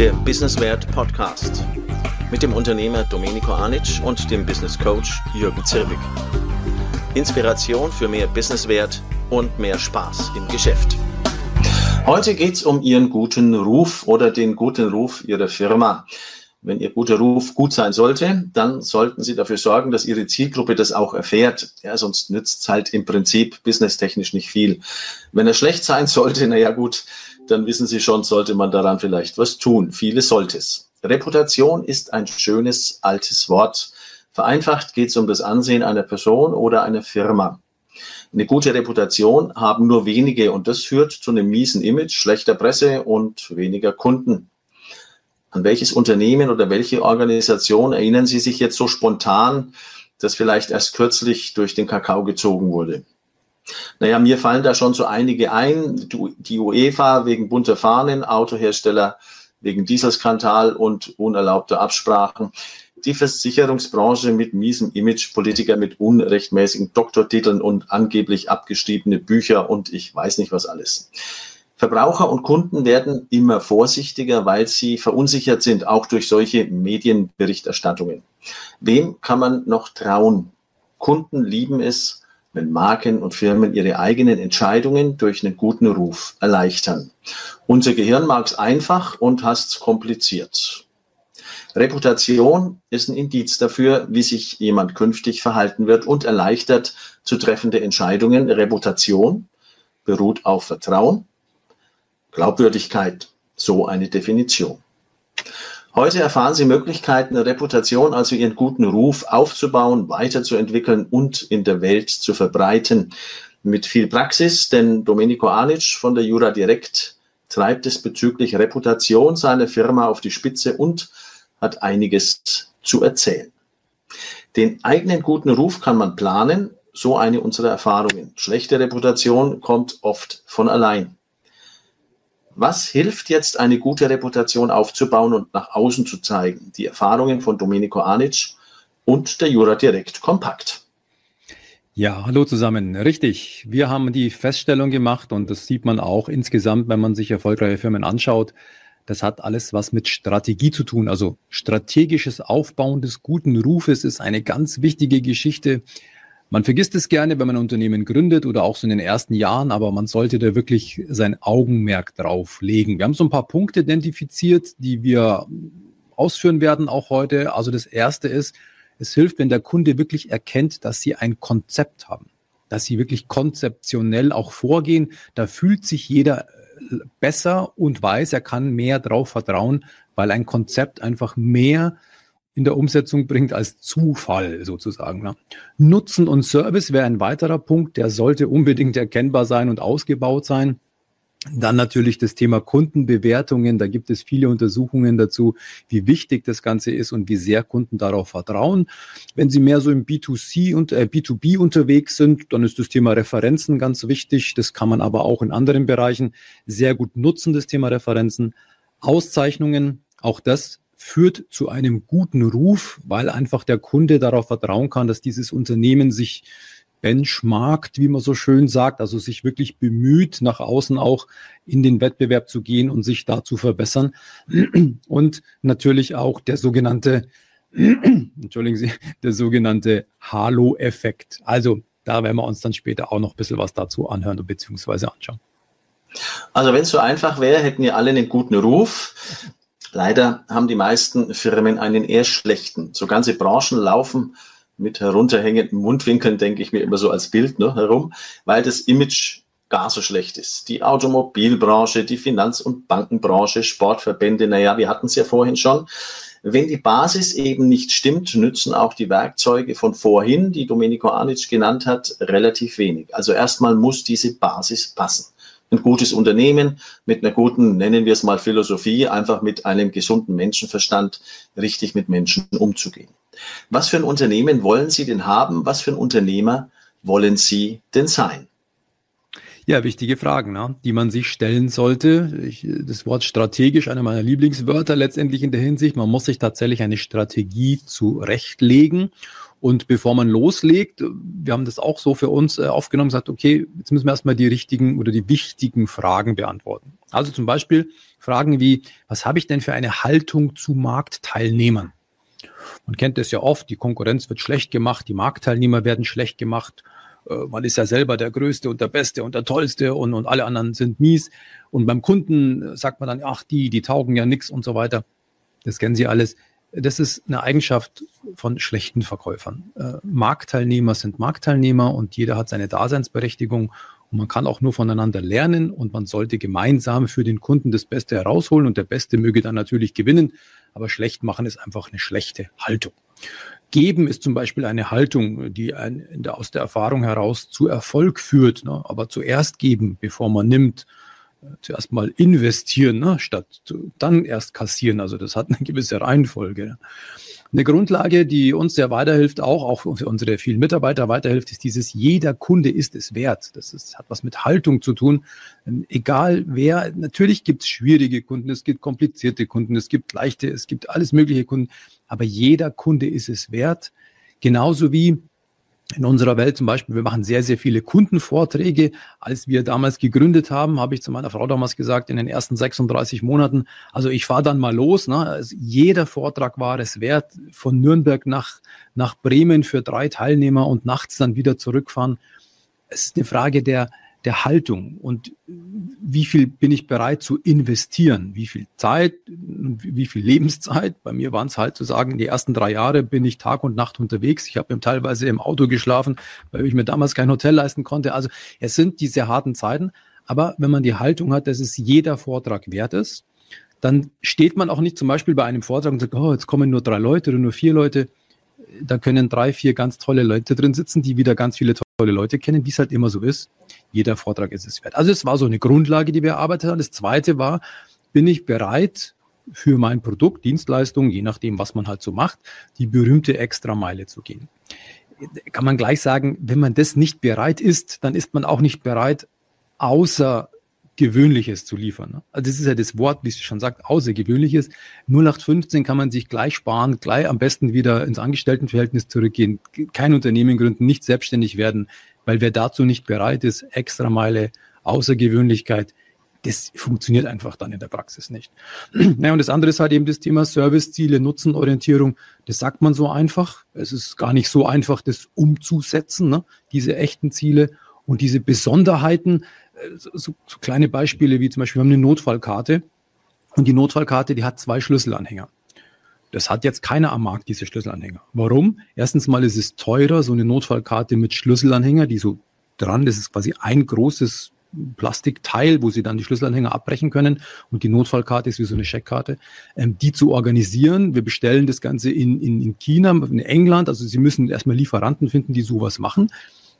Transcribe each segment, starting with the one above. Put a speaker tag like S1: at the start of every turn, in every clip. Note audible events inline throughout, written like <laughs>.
S1: der Businesswert Podcast mit dem Unternehmer Domenico Anic und dem Business Coach Jürgen Zirbig. Inspiration für mehr Businesswert und mehr Spaß im Geschäft. Heute geht es um Ihren guten Ruf oder den guten Ruf Ihrer Firma. Wenn Ihr guter Ruf gut sein sollte, dann sollten Sie dafür sorgen, dass Ihre Zielgruppe das auch erfährt. Ja, sonst nützt es halt im Prinzip businesstechnisch nicht viel. Wenn er schlecht sein sollte, naja gut, dann wissen Sie schon, sollte man daran vielleicht was tun. Viele sollte es. Reputation ist ein schönes altes Wort. Vereinfacht geht es um das Ansehen einer Person oder einer Firma. Eine gute Reputation haben nur wenige und das führt zu einem miesen Image, schlechter Presse und weniger Kunden. An welches Unternehmen oder welche Organisation erinnern Sie sich jetzt so spontan, das vielleicht erst kürzlich durch den Kakao gezogen wurde? Naja, mir fallen da schon so einige ein. Die UEFA wegen bunter Fahnen, Autohersteller wegen Dieselskandal und unerlaubter Absprachen. Die Versicherungsbranche mit miesem Image, Politiker mit unrechtmäßigen Doktortiteln und angeblich abgeschriebene Bücher und ich weiß nicht was alles. Verbraucher und Kunden werden immer vorsichtiger, weil sie verunsichert sind, auch durch solche Medienberichterstattungen. Wem kann man noch trauen? Kunden lieben es, wenn Marken und Firmen ihre eigenen Entscheidungen durch einen guten Ruf erleichtern. Unser Gehirn mag es einfach und hasst kompliziert. Reputation ist ein Indiz dafür, wie sich jemand künftig verhalten wird und erleichtert zu treffende Entscheidungen. Reputation beruht auf Vertrauen, Glaubwürdigkeit, so eine Definition. Heute erfahren Sie Möglichkeiten, Reputation, also Ihren guten Ruf aufzubauen, weiterzuentwickeln und in der Welt zu verbreiten. Mit viel Praxis, denn Domenico Anic von der Jura Direkt treibt es bezüglich Reputation seiner Firma auf die Spitze und hat einiges zu erzählen. Den eigenen guten Ruf kann man planen, so eine unserer Erfahrungen. Schlechte Reputation kommt oft von allein. Was hilft jetzt, eine gute Reputation aufzubauen und nach außen zu zeigen? Die Erfahrungen von Domenico Anic und der Jura Direkt Kompakt.
S2: Ja, hallo zusammen. Richtig. Wir haben die Feststellung gemacht und das sieht man auch insgesamt, wenn man sich erfolgreiche Firmen anschaut. Das hat alles was mit Strategie zu tun. Also strategisches Aufbauen des guten Rufes ist eine ganz wichtige Geschichte. Man vergisst es gerne, wenn man ein Unternehmen gründet oder auch so in den ersten Jahren, aber man sollte da wirklich sein Augenmerk drauf legen. Wir haben so ein paar Punkte identifiziert, die wir ausführen werden auch heute. Also das erste ist, es hilft, wenn der Kunde wirklich erkennt, dass sie ein Konzept haben, dass sie wirklich konzeptionell auch vorgehen. Da fühlt sich jeder äh, besser und weiß, er kann mehr drauf vertrauen, weil ein Konzept einfach mehr in der Umsetzung bringt als Zufall sozusagen. Ne? Nutzen und Service wäre ein weiterer Punkt, der sollte unbedingt erkennbar sein und ausgebaut sein. Dann natürlich das Thema Kundenbewertungen. Da gibt es viele Untersuchungen dazu, wie wichtig das Ganze ist und wie sehr Kunden darauf vertrauen. Wenn Sie mehr so im B2C und äh, B2B unterwegs sind, dann ist das Thema Referenzen ganz wichtig. Das kann man aber auch in anderen Bereichen sehr gut nutzen, das Thema Referenzen. Auszeichnungen, auch das führt zu einem guten Ruf, weil einfach der Kunde darauf vertrauen kann, dass dieses Unternehmen sich benchmarkt, wie man so schön sagt, also sich wirklich bemüht, nach außen auch in den Wettbewerb zu gehen und sich da zu verbessern. Und natürlich auch der sogenannte, entschuldigen Sie, der sogenannte Halo-Effekt. Also da werden wir uns dann später auch noch ein bisschen was dazu anhören bzw. anschauen.
S1: Also wenn es so einfach wäre, hätten wir alle einen guten Ruf. Leider haben die meisten Firmen einen eher schlechten. So ganze Branchen laufen mit herunterhängenden Mundwinkeln, denke ich mir immer so als Bild ne, herum, weil das Image gar so schlecht ist. Die Automobilbranche, die Finanz- und Bankenbranche, Sportverbände, naja, wir hatten es ja vorhin schon. Wenn die Basis eben nicht stimmt, nützen auch die Werkzeuge von vorhin, die Domenico Anic genannt hat, relativ wenig. Also erstmal muss diese Basis passen ein gutes Unternehmen mit einer guten, nennen wir es mal Philosophie, einfach mit einem gesunden Menschenverstand richtig mit Menschen umzugehen. Was für ein Unternehmen wollen Sie denn haben? Was für ein Unternehmer wollen Sie denn sein?
S2: Ja, wichtige Fragen, ne? die man sich stellen sollte. Ich, das Wort strategisch, einer meiner Lieblingswörter letztendlich in der Hinsicht. Man muss sich tatsächlich eine Strategie zurechtlegen Und bevor man loslegt, wir haben das auch so für uns äh, aufgenommen, gesagt, okay, jetzt müssen wir erstmal die richtigen oder die wichtigen Fragen beantworten. Also zum Beispiel Fragen wie, was habe ich denn für eine Haltung zu Marktteilnehmern? Man kennt das ja oft, die Konkurrenz wird schlecht gemacht, die Marktteilnehmer werden schlecht gemacht. Äh, man ist ja selber der Größte und der Beste und der Tollste und, und alle anderen sind mies. Und beim Kunden sagt man dann, ach, die, die taugen ja nichts und so weiter. Das kennen Sie alles das ist eine Eigenschaft von schlechten Verkäufern. Äh, Marktteilnehmer sind Marktteilnehmer und jeder hat seine Daseinsberechtigung und man kann auch nur voneinander lernen und man sollte gemeinsam für den Kunden das Beste herausholen und der Beste möge dann natürlich gewinnen, aber schlecht machen ist einfach eine schlechte Haltung. Geben ist zum Beispiel eine Haltung, die ein, aus der Erfahrung heraus zu Erfolg führt, ne? aber zuerst geben, bevor man nimmt zuerst mal investieren, ne, statt dann erst kassieren. Also das hat eine gewisse Reihenfolge. Ne. Eine Grundlage, die uns sehr weiterhilft, auch, auch für unsere vielen Mitarbeiter weiterhilft, ist dieses, jeder Kunde ist es wert. Das ist, hat was mit Haltung zu tun. Ähm, egal wer, natürlich gibt es schwierige Kunden, es gibt komplizierte Kunden, es gibt leichte, es gibt alles mögliche Kunden, aber jeder Kunde ist es wert. Genauso wie in unserer Welt zum Beispiel, wir machen sehr, sehr viele Kundenvorträge. Als wir damals gegründet haben, habe ich zu meiner Frau damals gesagt, in den ersten 36 Monaten, also ich fahre dann mal los. Ne? Also jeder Vortrag war es wert, von Nürnberg nach, nach Bremen für drei Teilnehmer und nachts dann wieder zurückfahren. Es ist eine Frage der, der Haltung und wie viel bin ich bereit zu investieren, wie viel Zeit, wie viel Lebenszeit. Bei mir waren es halt zu sagen, die ersten drei Jahre bin ich Tag und Nacht unterwegs. Ich habe teilweise im Auto geschlafen, weil ich mir damals kein Hotel leisten konnte. Also es sind diese harten Zeiten. Aber wenn man die Haltung hat, dass es jeder Vortrag wert ist, dann steht man auch nicht zum Beispiel bei einem Vortrag und sagt, oh, jetzt kommen nur drei Leute oder nur vier Leute. Da können drei, vier ganz tolle Leute drin sitzen, die wieder ganz viele tolle Leute kennen, wie es halt immer so ist jeder Vortrag ist es wert. Also es war so eine Grundlage, die wir erarbeitet haben. Das zweite war, bin ich bereit, für mein Produkt, Dienstleistung, je nachdem, was man halt so macht, die berühmte Extrameile zu gehen. Kann man gleich sagen, wenn man das nicht bereit ist, dann ist man auch nicht bereit, Außergewöhnliches zu liefern. Also das ist ja das Wort, wie es schon sagt, Außergewöhnliches. 0815 kann man sich gleich sparen, gleich am besten wieder ins Angestelltenverhältnis zurückgehen, kein Unternehmen gründen, nicht selbstständig werden, weil wer dazu nicht bereit ist, Extrameile, Außergewöhnlichkeit, das funktioniert einfach dann in der Praxis nicht. <clears throat> Naja, und das andere ist halt eben das Thema Serviceziele, Nutzenorientierung. Das sagt man so einfach. Es ist gar nicht so einfach, das umzusetzen, ne? diese echten Ziele und diese Besonderheiten. So, so kleine Beispiele wie zum Beispiel, wir haben eine Notfallkarte und die Notfallkarte, die hat zwei Schlüsselanhänger. Das hat jetzt keiner am Markt, diese Schlüsselanhänger. Warum? Erstens mal ist es teurer, so eine Notfallkarte mit Schlüsselanhänger, die so dran, das ist quasi ein großes Plastikteil, wo Sie dann die Schlüsselanhänger abbrechen können und die Notfallkarte ist wie so eine Scheckkarte, ähm, die zu organisieren. Wir bestellen das Ganze in, in, in China, in England, also Sie müssen erstmal Lieferanten finden, die sowas machen.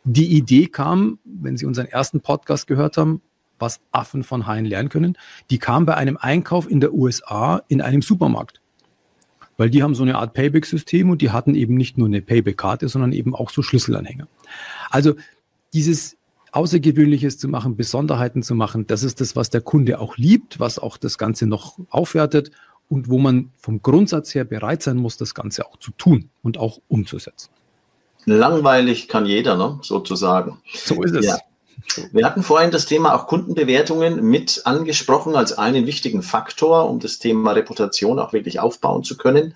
S2: Die Idee kam, wenn Sie unseren ersten Podcast gehört haben, was Affen von Haien lernen können, die kam bei einem Einkauf in der USA in einem Supermarkt weil die haben so eine Art Payback-System und die hatten eben nicht nur eine Payback-Karte, sondern eben auch so Schlüsselanhänger. Also dieses Außergewöhnliches zu machen, Besonderheiten zu machen, das ist das, was der Kunde auch liebt, was auch das Ganze noch aufwertet und wo man vom Grundsatz her bereit sein muss, das Ganze auch zu tun und auch umzusetzen.
S1: Langweilig kann jeder, ne? sozusagen.
S2: So ist es.
S1: Ja. Wir hatten vorhin das Thema auch Kundenbewertungen mit angesprochen als einen wichtigen Faktor, um das Thema Reputation auch wirklich aufbauen zu können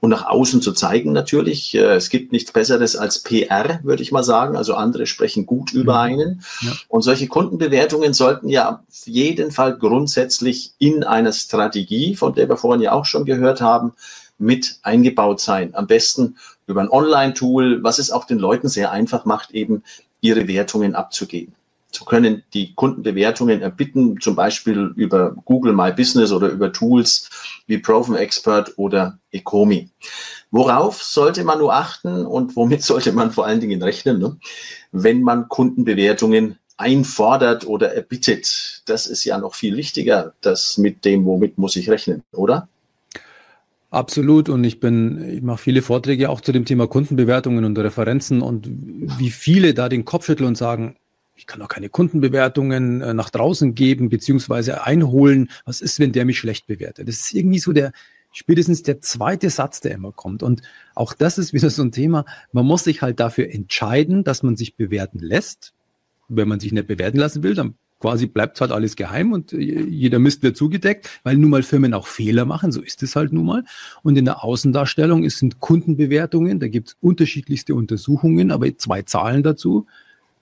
S1: und nach außen zu zeigen natürlich. Äh, es gibt nichts Besseres als PR, würde ich mal sagen. Also andere sprechen gut über mhm. einen. Ja. Und solche Kundenbewertungen sollten ja auf jeden Fall grundsätzlich in einer Strategie, von der wir vorhin ja auch schon gehört haben, mit eingebaut sein. Am besten über ein Online-Tool, was es auch den Leuten sehr einfach macht, eben ihre Wertungen abzugeben. So können die Kundenbewertungen erbitten, zum Beispiel über Google My Business oder über Tools wie Proven Expert oder Ecomi. Worauf sollte man nur achten und womit <laughs> sollte man vor allen Dingen rechnen, ne? wenn man Kundenbewertungen einfordert oder erbittet? Das ist ja noch viel wichtiger, das mit dem, womit muss ich rechnen, oder?
S2: Absolut. Und ich bin, ich mache viele Vorträge auch zu dem Thema Kundenbewertungen und Referenzen und wie viele da den Kopf schütteln und sagen, ich kann doch keine Kundenbewertungen äh, nach draußen geben, beziehungsweise einholen. Was ist, wenn der mich schlecht bewertet? Das ist irgendwie so der, spätestens der zweite Satz, der immer kommt. Und auch das ist wieder so ein Thema. Man muss sich halt dafür entscheiden, dass man sich bewerten lässt. Wenn man sich nicht bewerten lassen will, dann quasi bleibt halt alles geheim und jeder Mist wird zugedeckt, weil nun mal Firmen auch Fehler machen, so ist es halt nun mal. Und in der Außendarstellung sind Kundenbewertungen, da gibt es unterschiedlichste Untersuchungen, aber zwei Zahlen dazu.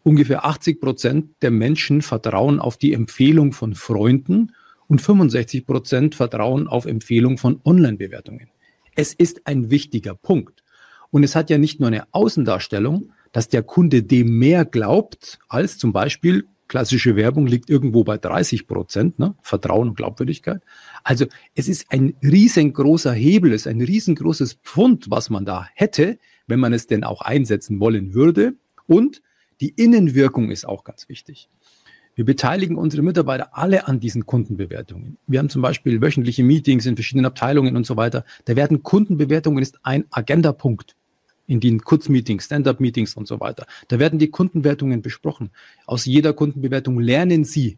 S2: Ungefähr 80 Prozent der Menschen vertrauen auf die Empfehlung von Freunden und 65 Prozent vertrauen auf Empfehlung von Online-Bewertungen. Es ist ein wichtiger Punkt. Und es hat ja nicht nur eine Außendarstellung, dass der Kunde dem mehr glaubt, als zum Beispiel klassische Werbung liegt irgendwo bei 30 Prozent, ne? Vertrauen und Glaubwürdigkeit. Also es ist ein riesengroßer Hebel, es ist ein riesengroßes Pfund, was man da hätte, wenn man es denn auch einsetzen wollen würde. Und die Innenwirkung ist auch ganz wichtig. Wir beteiligen unsere Mitarbeiter alle an diesen Kundenbewertungen. Wir haben zum Beispiel wöchentliche Meetings in verschiedenen Abteilungen und so weiter. Da werden Kundenbewertungen ist ein Agendapunkt in den Kurzmeetings, Stand-up-Meetings und so weiter. Da werden die Kundenbewertungen besprochen. Aus jeder Kundenbewertung lernen Sie.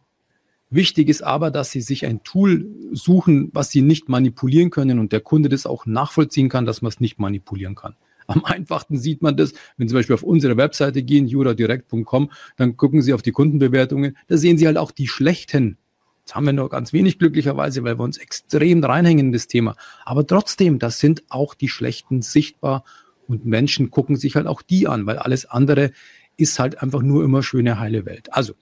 S2: Wichtig ist aber, dass Sie sich ein Tool suchen, was Sie nicht manipulieren können und der Kunde das auch nachvollziehen kann, dass man es nicht manipulieren kann. Am <laughs> einfachsten sieht man das, wenn Sie zum Beispiel auf unsere Webseite gehen, juradirekt.com, dann gucken Sie auf die Kundenbewertungen, da sehen Sie halt auch die schlechten. Das haben wir noch ganz wenig glücklicherweise, weil wir uns extrem reinhängen in das Thema. Aber trotzdem, das sind auch die schlechten sichtbar und Menschen gucken sich halt auch die an, weil alles andere ist halt einfach nur immer schöne heile Welt. Also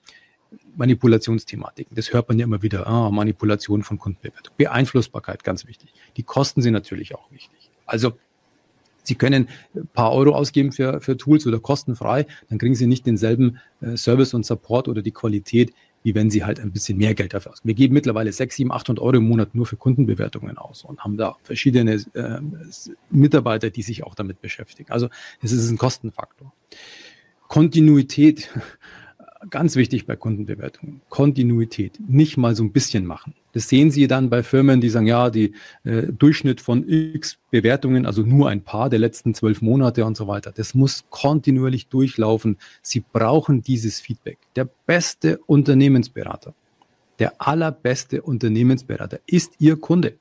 S2: Manipulationsthematiken, das hört man ja immer wieder. Ah, Manipulation von Kundenbewertung. Beeinflussbarkeit, ganz wichtig. Die Kosten sind natürlich auch wichtig. Also Sie können ein paar Euro ausgeben für, für Tools oder kostenfrei, dann kriegen Sie nicht denselben äh, Service und Support oder die Qualität, wie wenn Sie halt ein bisschen mehr Geld dafür ausgeben. Wir geben mittlerweile 6, 7, 800 Euro im Monat nur für Kundenbewertungen aus und haben da verschiedene äh, Mitarbeiter, die sich auch damit beschäftigen. Also es ist ein Kostenfaktor. Kontinuität <laughs> ganz wichtig bei Kundenbewertungen. Kontinuität. Nicht mal so ein bisschen machen. Das sehen Sie dann bei Firmen, die sagen, ja, die äh, Durchschnitt von X Bewertungen, also nur ein paar der letzten zwölf Monate und so weiter. Das muss kontinuierlich durchlaufen. Sie brauchen dieses Feedback. Der beste Unternehmensberater, der allerbeste Unternehmensberater ist Ihr Kunde.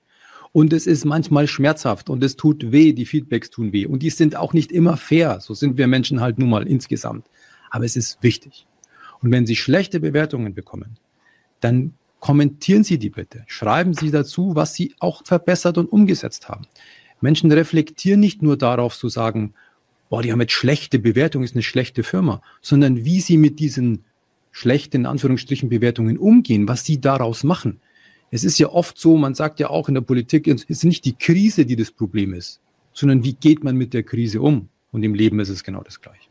S2: Und es ist manchmal schmerzhaft und es tut weh, die Feedbacks tun weh. Und die sind auch nicht immer fair. So sind wir Menschen halt nun mal insgesamt. Aber es ist wichtig. Und wenn Sie schlechte Bewertungen bekommen, dann kommentieren Sie die bitte. Schreiben Sie dazu, was Sie auch verbessert und umgesetzt haben. Menschen reflektieren nicht nur darauf zu sagen, boah, die haben jetzt schlechte Bewertungen, ist eine schlechte Firma, sondern wie sie mit diesen schlechten, in Anführungsstrichen, Bewertungen umgehen, was sie daraus machen. Es ist ja oft so, man sagt ja auch in der Politik, es ist nicht die Krise, die das Problem ist, sondern wie geht man mit der Krise um? Und im Leben ist es genau das Gleiche.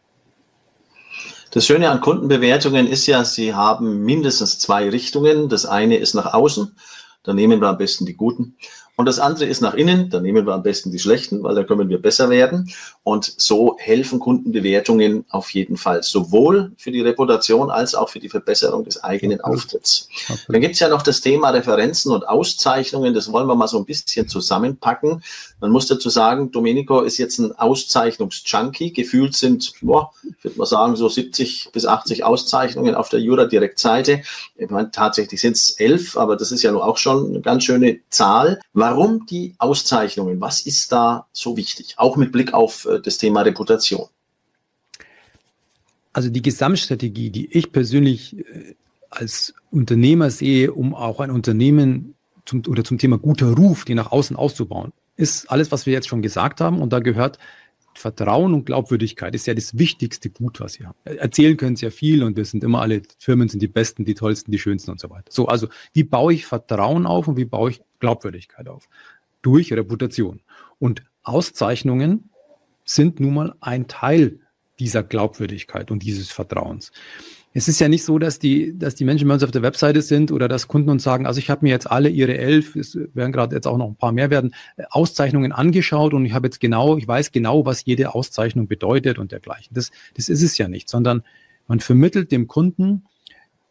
S1: Das Schöne an Kundenbewertungen ist ja, sie haben mindestens zwei Richtungen. Das eine ist nach außen, da nehmen wir am besten die guten. Und das andere ist nach innen, da nehmen wir am besten die schlechten, weil da können wir besser werden. Und so helfen Kundenbewertungen auf jeden Fall, sowohl für die Reputation als auch für die Verbesserung des eigenen Auftritts. Dann gibt es ja noch das Thema Referenzen und Auszeichnungen, das wollen wir mal so ein bisschen zusammenpacken. Man muss dazu sagen, Domenico ist jetzt ein Auszeichnungsjunkie. Gefühlt sind, boah, ich würde mal sagen, so 70 bis 80 Auszeichnungen auf der Jura-Direkt-Seite. Ich meine, tatsächlich sind es elf, aber das ist ja nur auch schon eine ganz schöne Zahl. Warum die Auszeichnungen? Was ist da so wichtig? Auch mit Blick auf äh, das Thema Reputation.
S2: Also die Gesamtstrategie, die ich persönlich äh, als Unternehmer sehe, um auch ein Unternehmen zum, oder zum Thema guter Ruf, die nach außen auszubauen, ist alles, was wir jetzt schon gesagt haben. Und da gehört Vertrauen und Glaubwürdigkeit ist ja das wichtigste Gut, was sie haben. Erzählen können sie ja viel und wir sind immer alle, Firmen sind die besten, die tollsten, die schönsten und so weiter. So, also wie baue ich Vertrauen auf und wie baue ich Glaubwürdigkeit auf? Durch Reputation. Und Auszeichnungen sind nun mal ein Teil dieser Glaubwürdigkeit und dieses Vertrauens es ist ja nicht so, dass die, dass die Menschen bei uns auf der Webseite sind oder dass Kunden uns sagen, also ich habe mir jetzt alle ihre elf, es werden gerade jetzt auch noch ein paar mehr werden, Auszeichnungen angeschaut und ich habe jetzt genau, ich weiß genau, was jede Auszeichnung bedeutet und dergleichen. Das, das ist es ja nicht, sondern man vermittelt dem Kunden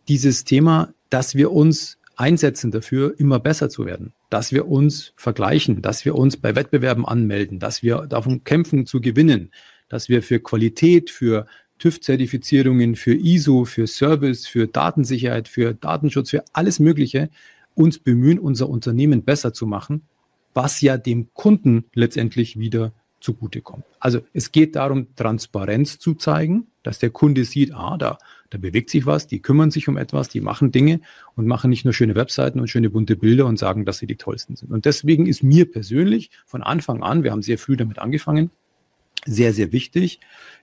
S2: dieses Thema, dass wir uns einsetzen dafür, immer besser zu werden, dass wir uns vergleichen, dass wir uns bei Wettbewerben anmelden, dass wir davon kämpfen zu gewinnen, dass wir für Qualität, für TÜV-Zertifizierungen, für ISO, für Service, für Datensicherheit, für Datenschutz, für alles Mögliche uns bemühen, unser Unternehmen besser zu machen, was ja dem Kunden letztendlich wieder zugutekommt. Also es geht darum, Transparenz zu zeigen, dass der Kunde sieht, ah, da, da bewegt sich was, die kümmern sich um etwas, die machen Dinge und machen nicht nur schöne Webseiten und schöne bunte Bilder und sagen, dass sie die tollsten sind. Und deswegen ist mir persönlich von Anfang an, wir haben sehr früh damit angefangen, sehr, sehr wichtig.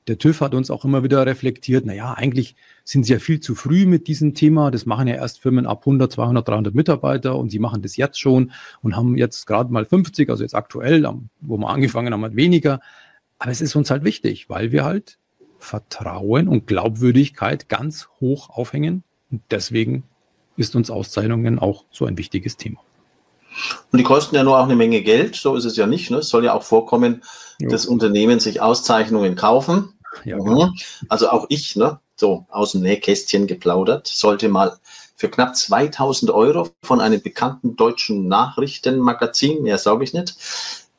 S2: Der TÜV hat uns auch immer wieder reflektiert, naja, eigentlich sind sie ja viel zu früh mit diesem Thema. Das machen ja erst Firmen ab 100, 200, 300 Mitarbeiter und sie machen das jetzt schon und haben jetzt gerade mal 50, also jetzt aktuell, wo wir angefangen haben, hat weniger. Aber es ist uns halt wichtig, weil wir halt Vertrauen und Glaubwürdigkeit ganz hoch aufhängen. Und deswegen ist uns Auszeichnungen auch so ein wichtiges Thema.
S1: Und die kosten ja nur auch eine Menge Geld, so ist es ja nicht. Ne? Es soll ja auch vorkommen, jo. dass Unternehmen sich Auszeichnungen kaufen. Ja, mhm. genau. Also auch ich, ne, so aus dem Nähkästchen geplaudert, sollte mal für knapp 2000 Euro von einem bekannten deutschen Nachrichtenmagazin, mehr sage ich nicht,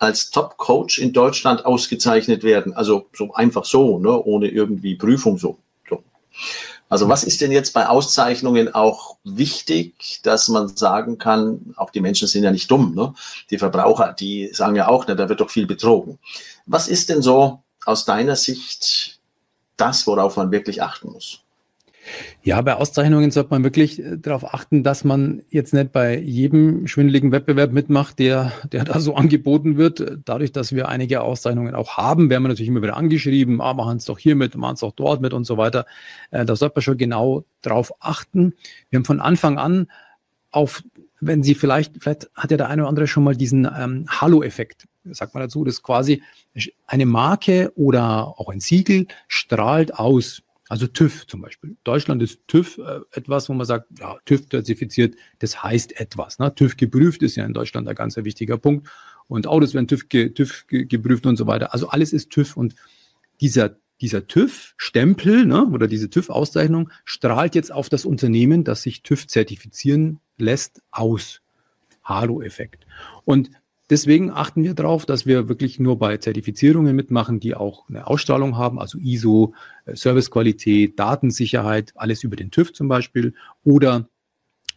S1: als Top-Coach in Deutschland ausgezeichnet werden. Also so einfach so, ne, ohne irgendwie Prüfung so. so. Also was ist denn jetzt bei Auszeichnungen auch wichtig, dass man sagen kann, auch die Menschen sind ja nicht dumm, ne? die Verbraucher, die sagen ja auch, ne, da wird doch viel betrogen. Was ist denn so aus deiner Sicht das, worauf man wirklich achten muss?
S2: Ja, bei Auszeichnungen sollte man wirklich äh, darauf achten, dass man jetzt nicht bei jedem schwindeligen Wettbewerb mitmacht, der, der da so angeboten wird. Dadurch, dass wir einige Auszeichnungen auch haben, werden wir natürlich immer wieder angeschrieben, ah, machen es doch hier mit, machen es doch dort mit und so weiter. Äh, da sollte man schon genau darauf achten. Wir haben von Anfang an auf, wenn Sie vielleicht, vielleicht hat ja der eine oder andere schon mal diesen ähm, Halo-Effekt, sagt man dazu, das ist quasi eine Marke oder auch ein Siegel strahlt aus. Also TÜV zum Beispiel. Deutschland ist TÜV äh, etwas, wo man sagt, ja, TÜV zertifiziert, das heißt etwas. Ne? TÜV geprüft ist ja in Deutschland ein ganz wichtiger Punkt. Und Autos werden TÜV, ge, TÜV ge, geprüft und so weiter. Also alles ist TÜV und dieser, dieser TÜV-Stempel ne, oder diese TÜV-Auszeichnung strahlt jetzt auf das Unternehmen, das sich TÜV zertifizieren lässt, aus. Halo-Effekt. Und Deswegen achten wir darauf, dass wir wirklich nur bei Zertifizierungen mitmachen, die auch eine Ausstrahlung haben, also ISO, äh, Servicequalität, Datensicherheit, alles über den TÜV zum Beispiel oder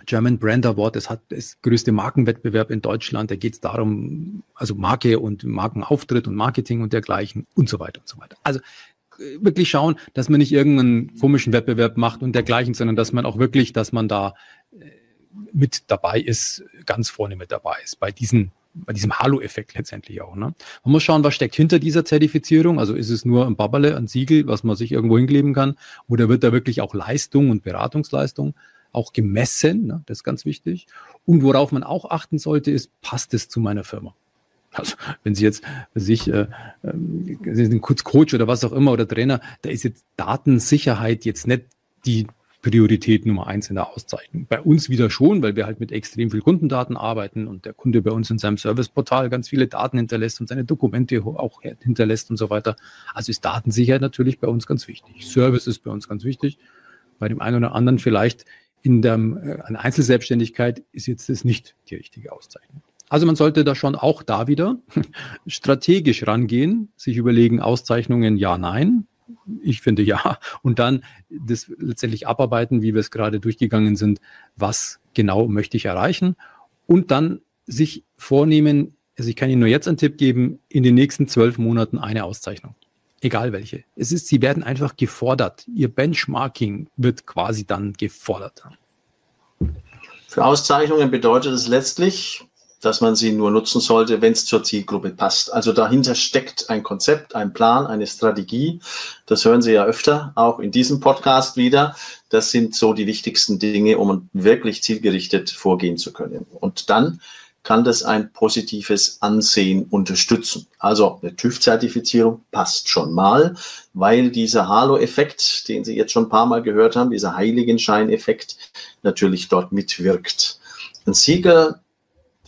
S2: German Brand Award, das hat das größte Markenwettbewerb in Deutschland. Da geht es darum, also Marke und Markenauftritt und Marketing und dergleichen und so weiter und so weiter. Also äh, wirklich schauen, dass man nicht irgendeinen komischen Wettbewerb macht und dergleichen, sondern dass man auch wirklich, dass man da äh, mit dabei ist, ganz vorne mit dabei ist bei diesen bei diesem Halo-Effekt letztendlich auch. Ne? Man muss schauen, was steckt hinter dieser Zertifizierung. Also ist es nur ein Babberle, ein Siegel, was man sich irgendwo hinkleben kann, oder wird da wirklich auch Leistung und Beratungsleistung auch gemessen? Ne? Das ist ganz wichtig. Und worauf man auch achten sollte, ist, passt es zu meiner Firma? Also wenn Sie jetzt sich äh, äh, kurz Coach oder was auch immer oder Trainer, da ist jetzt Datensicherheit jetzt nicht die Priorität Nummer eins in der Auszeichnung. Bei uns wieder schon, weil wir halt mit extrem viel Kundendaten arbeiten und der Kunde bei uns in seinem Serviceportal ganz viele Daten hinterlässt und seine Dokumente auch hinterlässt und so weiter. Also ist Datensicherheit natürlich bei uns ganz wichtig. Service ist bei uns ganz wichtig. Bei dem einen oder anderen vielleicht in der äh, eine Einzelselbstständigkeit ist jetzt das nicht die richtige Auszeichnung. Also man sollte da schon auch da wieder <laughs> strategisch rangehen, sich überlegen, Auszeichnungen ja, nein, ich finde ja. Und dann das letztendlich abarbeiten, wie wir es gerade durchgegangen sind, was genau möchte ich erreichen. Und dann sich vornehmen, also ich kann Ihnen nur jetzt einen Tipp geben, in den nächsten zwölf Monaten eine Auszeichnung. Egal welche. Es ist, Sie werden einfach gefordert. Ihr Benchmarking wird quasi dann gefordert.
S1: Für Auszeichnungen bedeutet es letztlich, dass man sie nur nutzen sollte, wenn es zur Zielgruppe passt. Also dahinter steckt ein Konzept, ein Plan, eine Strategie. Das hören Sie ja öfter, auch in diesem Podcast wieder. Das sind so die wichtigsten Dinge, um wirklich zielgerichtet vorgehen zu können. Und dann kann das ein positives Ansehen unterstützen. Also eine TÜV-Zertifizierung passt schon mal, weil dieser Halo-Effekt, den Sie jetzt schon ein paar Mal gehört haben, dieser Heiligenschein-Effekt natürlich dort mitwirkt. Ein Sieger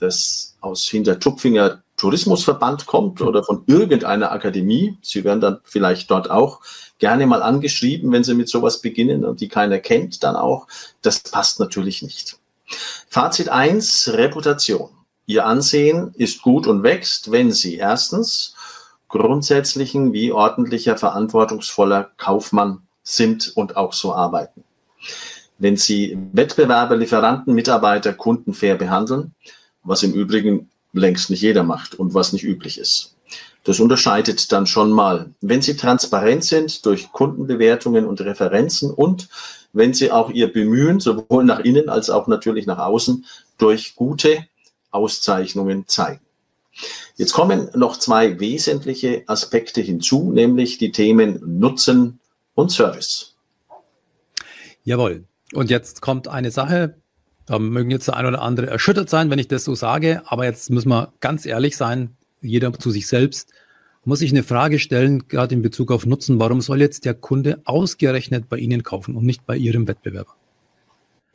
S1: das aus Hintertupfinger Tourismusverband kommt oder von irgendeiner Akademie. Sie werden dann vielleicht dort auch gerne mal angeschrieben, wenn Sie mit sowas beginnen und die keiner kennt, dann auch. Das passt natürlich nicht. Fazit eins: Reputation. Ihr Ansehen ist gut und wächst, wenn Sie erstens grundsätzlichen wie ordentlicher, verantwortungsvoller Kaufmann sind und auch so arbeiten. Wenn Sie Wettbewerber, Lieferanten, Mitarbeiter, Kunden fair behandeln, was im Übrigen längst nicht jeder macht und was nicht üblich ist. Das unterscheidet dann schon mal. Wenn Sie transparent sind durch Kundenbewertungen und Referenzen und wenn Sie auch Ihr Bemühen sowohl nach innen als auch natürlich nach außen durch gute Auszeichnungen zeigen. Jetzt kommen noch zwei wesentliche Aspekte hinzu, nämlich die Themen Nutzen und Service.
S2: Jawohl. Und jetzt kommt eine Sache, da mögen jetzt der ein oder andere erschüttert sein, wenn ich das so sage, aber jetzt müssen wir ganz ehrlich sein, jeder zu sich selbst, muss sich eine Frage stellen, gerade in Bezug auf Nutzen, warum soll jetzt der Kunde ausgerechnet bei Ihnen kaufen und nicht bei Ihrem Wettbewerber?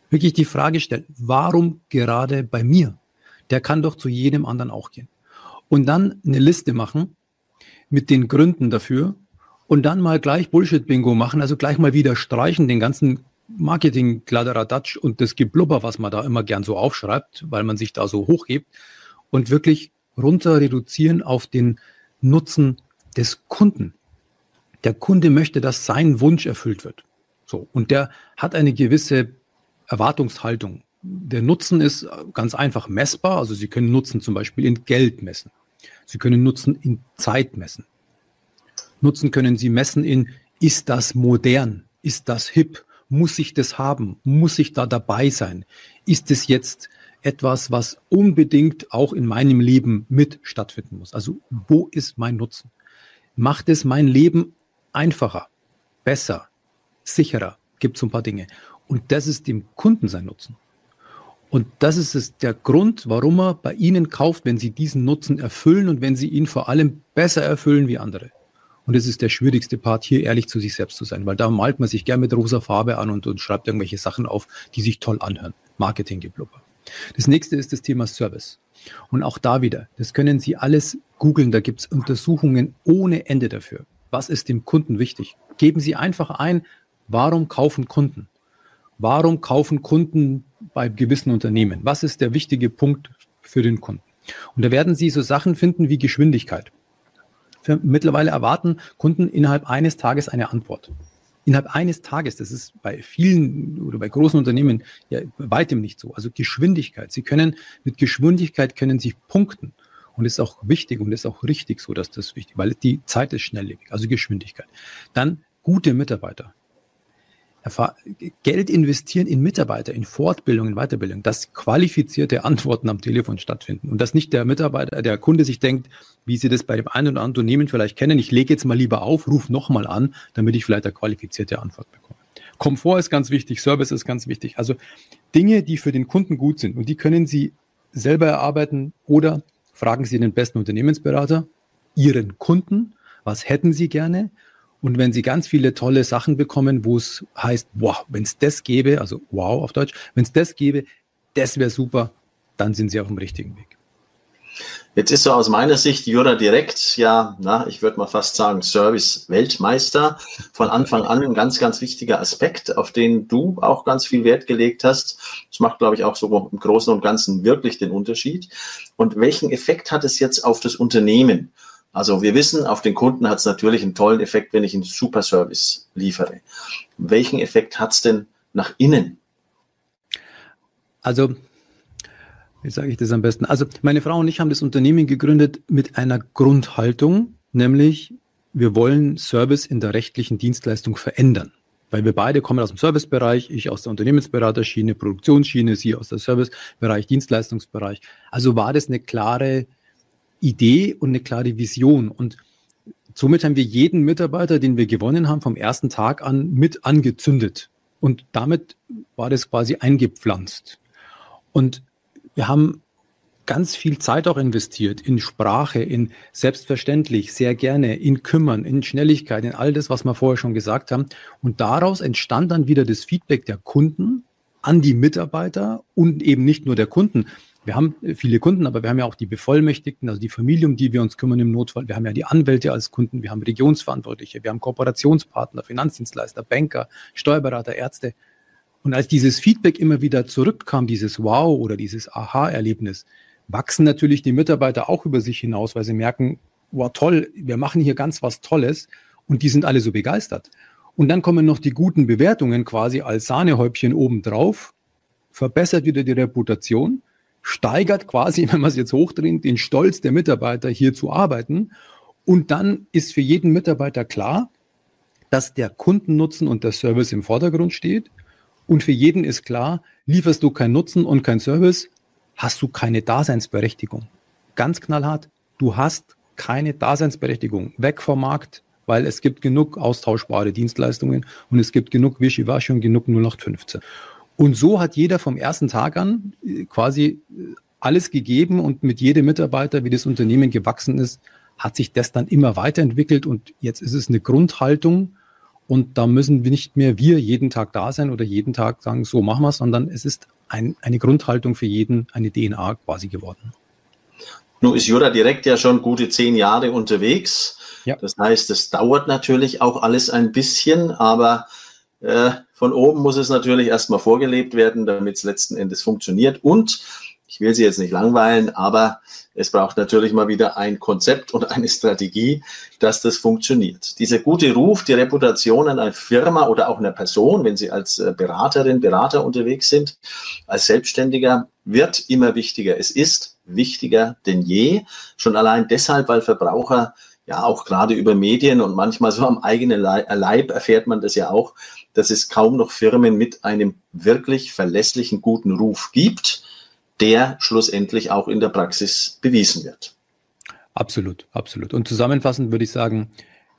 S2: Wirklich die Frage stellen, warum gerade bei mir? Der kann doch zu jedem anderen auch gehen. Und dann eine Liste machen mit den Gründen dafür und dann mal gleich Bullshit-Bingo machen, also gleich mal wieder streichen, den ganzen Marketing-Kladderadatsch und das Geblubber, was man da immer gern so aufschreibt, weil man sich da so hochhebt und wirklich runter reduzieren auf den Nutzen des Kunden. Der Kunde möchte, dass sein Wunsch erfüllt wird. So. Und der hat eine gewisse Erwartungshaltung. Der Nutzen ist ganz einfach messbar. Also Sie können Nutzen zum Beispiel in Geld messen. Sie können Nutzen in Zeit messen. Nutzen können Sie messen in, ist das modern? Ist das hip? Muss ich das haben? Muss ich da dabei sein? Ist es jetzt etwas, was unbedingt auch in meinem Leben mit stattfinden muss? Also wo ist mein Nutzen? Macht es mein Leben einfacher, besser, sicherer? Gibt so ein paar Dinge. Und das ist dem Kunden sein Nutzen. Und das ist es, der Grund, warum er bei Ihnen kauft, wenn Sie diesen Nutzen erfüllen und wenn Sie ihn vor allem besser erfüllen wie andere. Und das ist der schwierigste Part, hier ehrlich zu sich selbst zu sein, weil da malt man sich gern mit rosa Farbe an und, und schreibt irgendwelche Sachen auf, die sich toll anhören. Marketinggeblubber. Das nächste ist das Thema Service. Und auch da wieder, das können Sie alles googeln, da gibt es Untersuchungen ohne Ende dafür. Was ist dem Kunden wichtig? Geben Sie einfach ein, warum kaufen Kunden? Warum kaufen Kunden bei gewissen Unternehmen? Was ist der wichtige Punkt für den Kunden? Und da werden Sie so Sachen finden wie Geschwindigkeit. Für mittlerweile erwarten Kunden innerhalb eines Tages eine Antwort. Innerhalb eines Tages, das ist bei vielen oder bei großen Unternehmen ja weitem nicht so. Also Geschwindigkeit. Sie können mit Geschwindigkeit können Sie punkten. Und ist auch wichtig und ist auch richtig so, dass das wichtig, weil die Zeit ist schnelllebig, also Geschwindigkeit. Dann gute Mitarbeiter. Geld investieren in Mitarbeiter, in Fortbildung, in Weiterbildung, dass qualifizierte Antworten am Telefon stattfinden und dass nicht der Mitarbeiter, der Kunde sich denkt, wie Sie das bei dem einen oder anderen Unternehmen vielleicht kennen, ich lege jetzt mal lieber auf, ruf nochmal an, damit ich vielleicht eine qualifizierte Antwort bekomme. Komfort ist ganz wichtig, Service ist ganz wichtig. Also Dinge, die für den Kunden gut sind und die können Sie selber erarbeiten oder fragen Sie den besten Unternehmensberater, Ihren Kunden, was hätten Sie gerne? Und wenn Sie ganz viele tolle Sachen bekommen, wo es heißt, wow, wenn es das gäbe, also wow auf Deutsch, wenn es das gäbe, das wäre super, dann sind Sie auf dem richtigen Weg.
S1: Jetzt ist so aus meiner Sicht Jura Direkt, ja, na, ich würde mal fast sagen, Service-Weltmeister. Von Anfang an ein ganz, ganz wichtiger Aspekt, auf den du auch ganz viel Wert gelegt hast. Das macht, glaube ich, auch so im Großen und Ganzen wirklich den Unterschied. Und welchen Effekt hat es jetzt auf das Unternehmen? Also wir wissen, auf den Kunden hat es natürlich einen tollen Effekt, wenn ich einen Super Service liefere. Welchen Effekt hat es denn nach innen?
S2: Also, wie sage ich das am besten? Also meine Frau und ich haben das Unternehmen gegründet mit einer Grundhaltung, nämlich wir wollen Service in der rechtlichen Dienstleistung verändern. Weil wir beide kommen aus dem Servicebereich, ich aus der Unternehmensberaterschiene, Produktionsschiene, sie aus der Servicebereich, Dienstleistungsbereich. Also war das eine klare Idee und eine klare Vision. Und somit haben wir jeden Mitarbeiter, den wir gewonnen haben, vom ersten Tag an mit angezündet. Und damit war das quasi eingepflanzt. Und wir haben ganz viel Zeit auch investiert in Sprache, in selbstverständlich, sehr gerne, in Kümmern, in Schnelligkeit, in all das, was wir vorher schon gesagt haben. Und daraus entstand dann wieder das Feedback der Kunden an die Mitarbeiter und eben nicht nur der Kunden, wir haben viele Kunden, aber wir haben ja auch die Bevollmächtigten, also die Familie, um die wir uns kümmern im Notfall. Wir haben ja die Anwälte als Kunden, wir haben Regionsverantwortliche, wir haben Kooperationspartner, Finanzdienstleister, Banker, Steuerberater, Ärzte. Und als dieses Feedback immer wieder zurückkam, dieses Wow oder dieses Aha-Erlebnis, wachsen natürlich die Mitarbeiter auch über sich hinaus, weil sie merken, wow, toll, wir machen hier ganz was Tolles und die sind alle so begeistert. Und dann kommen noch die guten Bewertungen quasi als Sahnehäubchen obendrauf, verbessert wieder die Reputation steigert quasi, <laughs> wenn man es jetzt hochdreht, den Stolz der Mitarbeiter hier zu arbeiten. Und dann ist für jeden Mitarbeiter klar, dass der Kundennutzen und der Service im Vordergrund steht. Und für jeden ist klar, lieferst du keinen Nutzen und keinen Service, hast du keine Daseinsberechtigung. Ganz knallhart, du hast keine Daseinsberechtigung. Weg vom Markt, weil es gibt genug austauschbare Dienstleistungen und es gibt genug Wischiwaschi und genug 0815. Und so hat jeder vom ersten Tag an äh, quasi äh, alles gegeben und mit jedem Mitarbeiter, wie das Unternehmen gewachsen ist, hat sich das dann immer weiterentwickelt und jetzt ist es eine Grundhaltung und da müssen wir nicht mehr wir jeden Tag da sein oder jeden Tag sagen, so machen wir es, sondern es ist ein, eine Grundhaltung für jeden, eine DNA quasi geworden.
S1: Nun ist Jura direkt ja schon gute zehn Jahre unterwegs. Ja. Das heißt, es dauert natürlich auch alles ein bisschen, aber äh, von oben muss es natürlich erstmal vorgelebt werden, damit es letzten Endes funktioniert. Und ich will Sie jetzt nicht langweilen, aber es braucht natürlich mal wieder ein Konzept und eine Strategie, dass das funktioniert. Dieser gute Ruf, die Reputation einer Firma oder auch einer Person, wenn Sie als äh, Beraterin, Berater unterwegs sind, als Selbstständiger, wird immer wichtiger. Es ist wichtiger denn je. Schon allein deshalb, weil Verbraucher ja auch gerade über Medien und manchmal so am eigenen Leib erfährt man das ja auch, dass es kaum noch Firmen mit einem wirklich verlässlichen guten Ruf gibt der schlussendlich auch in der Praxis bewiesen wird.
S2: Absolut, absolut. Und zusammenfassend würde ich sagen,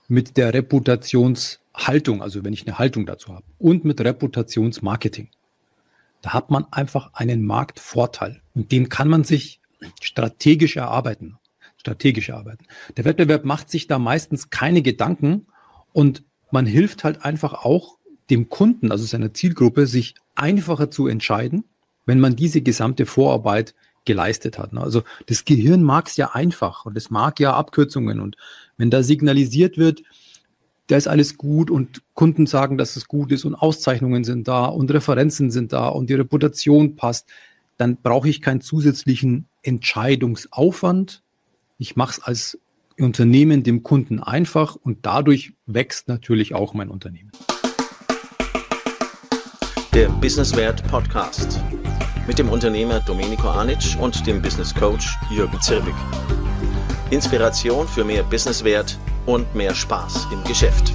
S2: mit der Reputationshaltung, also wenn ich eine Haltung dazu habe, und mit Reputationsmarketing, da hat man einfach einen Marktvorteil und den kann man sich strategisch erarbeiten. Strategisch erarbeiten. Der Wettbewerb macht sich da meistens keine Gedanken und man hilft halt einfach auch dem Kunden, also seiner Zielgruppe, sich einfacher zu entscheiden wenn man diese gesamte Vorarbeit geleistet hat. Ne? Also das Gehirn mag es ja einfach und es mag ja Abkürzungen. Und wenn da signalisiert wird, da ist alles gut und Kunden sagen, dass es gut ist und Auszeichnungen sind da und Referenzen sind da und die Reputation passt, dann brauche ich keinen zusätzlichen Entscheidungsaufwand. Ich mache es als Unternehmen dem Kunden einfach und dadurch wächst natürlich auch mein Unternehmen.
S1: Der Businesswert Podcast mit dem Unternehmer Domenico Anic und dem Business Coach Jürgen Zirbig. Inspiration für mehr Businesswert und mehr Spaß im Geschäft.